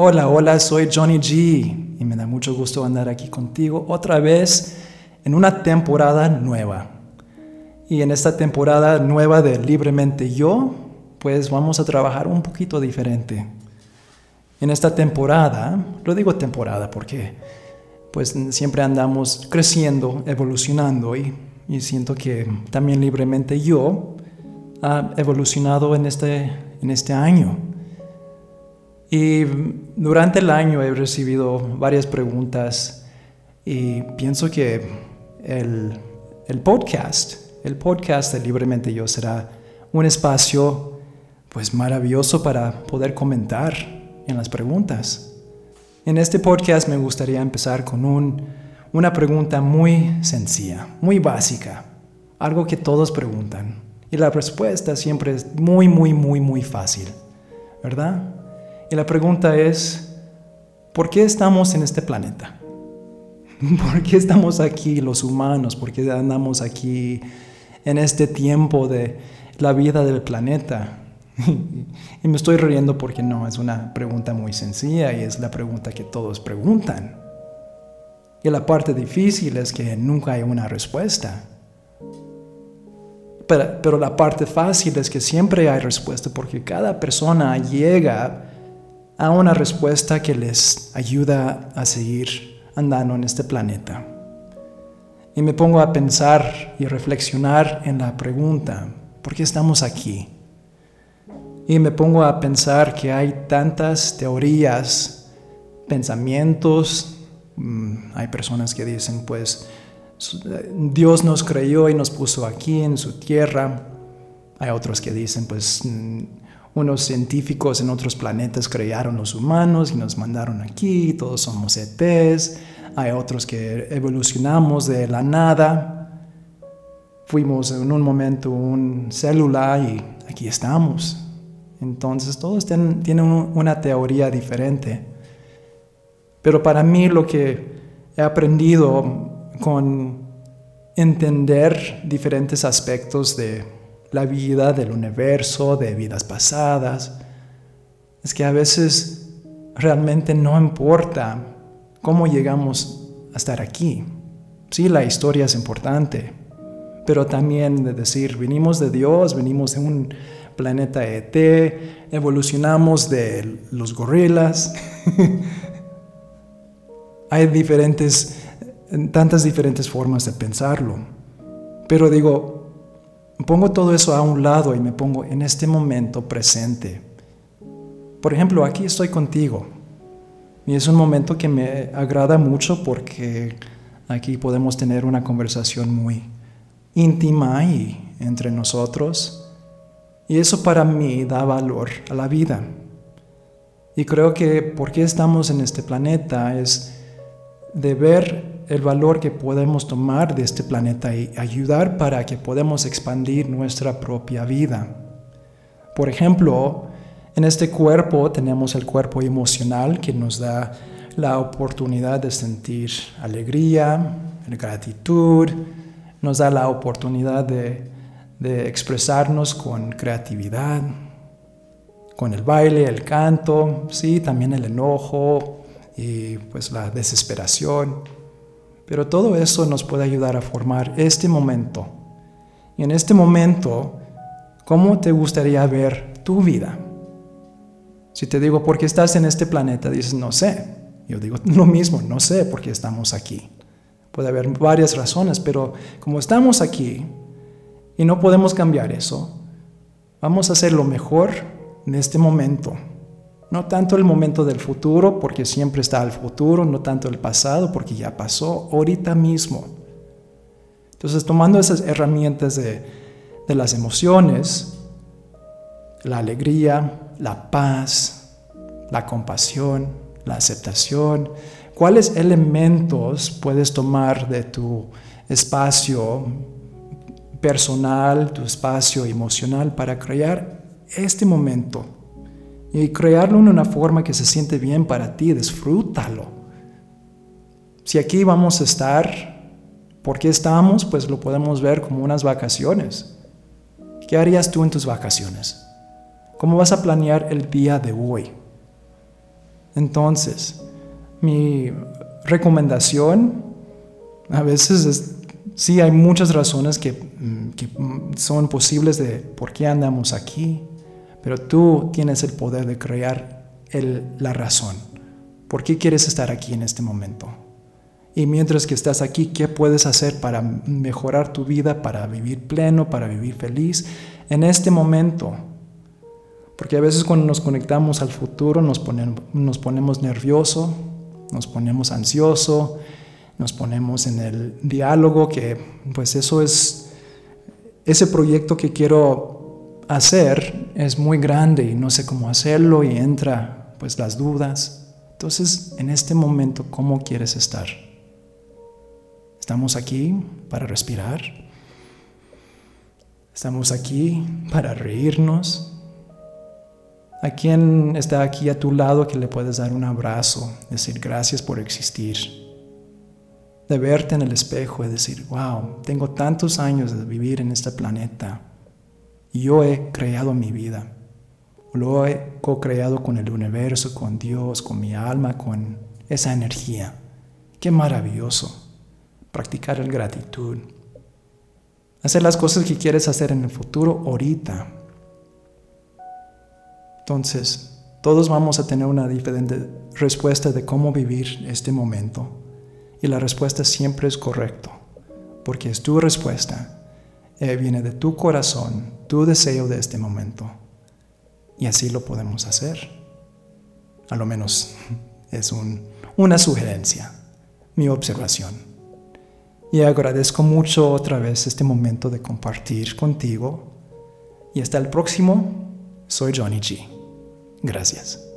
Hola, hola, soy Johnny G y me da mucho gusto andar aquí contigo otra vez en una temporada nueva. Y en esta temporada nueva de Libremente Yo, pues vamos a trabajar un poquito diferente. En esta temporada, lo digo temporada porque pues siempre andamos creciendo, evolucionando y, y siento que también Libremente Yo ha evolucionado en este, en este año. Y durante el año he recibido varias preguntas y pienso que el, el podcast, el podcast de Libremente Yo será un espacio pues maravilloso para poder comentar en las preguntas. En este podcast me gustaría empezar con un, una pregunta muy sencilla, muy básica, algo que todos preguntan. Y la respuesta siempre es muy, muy, muy, muy fácil, ¿verdad? Y la pregunta es, ¿por qué estamos en este planeta? ¿Por qué estamos aquí los humanos? ¿Por qué andamos aquí en este tiempo de la vida del planeta? y me estoy riendo porque no, es una pregunta muy sencilla y es la pregunta que todos preguntan. Y la parte difícil es que nunca hay una respuesta. Pero, pero, la parte fácil es que siempre hay respuesta porque cada persona llega a una respuesta que les ayuda a seguir andando en este planeta. Y me pongo a pensar y reflexionar en la pregunta, ¿por qué estamos aquí? Y me pongo a pensar que hay tantas teorías, pensamientos, mm, hay personas que dicen, pues, Dios nos creó y nos puso aquí en su tierra. Hay otros que dicen, pues, mm, unos científicos en otros planetas crearon los humanos y nos mandaron aquí, todos somos ETs. Hay otros que evolucionamos de la nada. Fuimos en un momento un célula y aquí estamos. Entonces todos tienen, una teoría diferente. Pero para mí lo que he aprendido con entender diferentes aspectos de la vida del universo, de vidas pasadas, es que a veces realmente no importa cómo llegamos a estar aquí. Sí, la historia es importante, pero también de decir, venimos de Dios, venimos de un planeta ET, evolucionamos de los gorilas. Hay diferentes, tantas diferentes formas de pensarlo. Pero digo, pongo todo eso a un lado y me pongo en este momento presente. Por ejemplo, aquí estoy contigo y es un momento que me agrada mucho porque aquí podemos tener una conversación muy íntima y entre nosotros y eso para mí da valor a la vida. Y creo que porque estamos en este planeta es de ver el valor que podemos tomar de este planeta y ayudar para que podamos expandir nuestra propia vida. Por ejemplo, en este cuerpo tenemos el cuerpo emocional que nos da la oportunidad de sentir alegría, gratitud, nos da la oportunidad de, expresarnos con creatividad, con el baile, el canto, sí, también el enojo y pues la desesperación. Pero todo eso nos puede ayudar a formar este momento. Y en este momento, ¿cómo te gustaría ver tu vida? Si te digo, ¿por qué estás en este planeta? Dices, no sé. Yo digo lo mismo, no sé por qué estamos aquí. Puede haber varias razones, pero como estamos aquí y no podemos cambiar eso, vamos a hacer lo mejor en este momento. No tanto el momento del futuro, porque siempre está el futuro, no tanto el pasado, porque ya pasó ahorita mismo. Entonces, tomando esas herramientas de, las emociones, la alegría, la paz, la compasión, la aceptación, ¿cuáles elementos puedes tomar de tu espacio personal, tu espacio emocional para crear este momento? Y crearlo en una forma que se siente bien para ti, disfrútalo. Si aquí vamos a estar, ¿por qué estamos? Pues lo podemos ver como unas vacaciones. ¿Qué harías tú en tus vacaciones? ¿Cómo vas a planear el día de hoy? Entonces, mi recomendación a veces es, sí hay muchas razones que, mm, que son posibles de por qué andamos aquí, pero tú tienes el poder de crear el, la razón. ¿Por qué quieres estar aquí en este momento? Y mientras que estás aquí, ¿qué puedes hacer para mejorar tu vida, para vivir pleno, para vivir feliz en este momento? Porque a veces cuando nos conectamos al futuro nos, nos ponemos nerviosos, nos ponemos ansiosos, nos ponemos en el diálogo, que pues eso es, ese proyecto que quiero hacer es muy grande y no sé cómo hacerlo y entra pues las dudas. Entonces, en este momento, ¿cómo quieres estar? Estamos aquí para respirar. Estamos aquí para reírnos. ¿A quién está aquí a tu lado que le puedes dar un abrazo, decir gracias por existir? De verte en el espejo y decir, wow, tengo tantos años de vivir en este planeta yo he creado mi vida. Lo he co-creado con el universo, con Dios, con mi alma, con esa energía. Qué maravilloso practicar el gratitud, hacer las cosas que quieres hacer en el futuro ahorita. Entonces, todos vamos a tener una diferente respuesta de cómo vivir este momento. Y la respuesta siempre es correcto, porque es tu respuesta. Eh, viene de tu corazón, tu deseo de este momento. Y así lo podemos hacer. A lo menos es una sugerencia, mi observación. Y agradezco mucho otra vez este momento de compartir contigo. Y hasta el próximo, soy Johnny G. Gracias.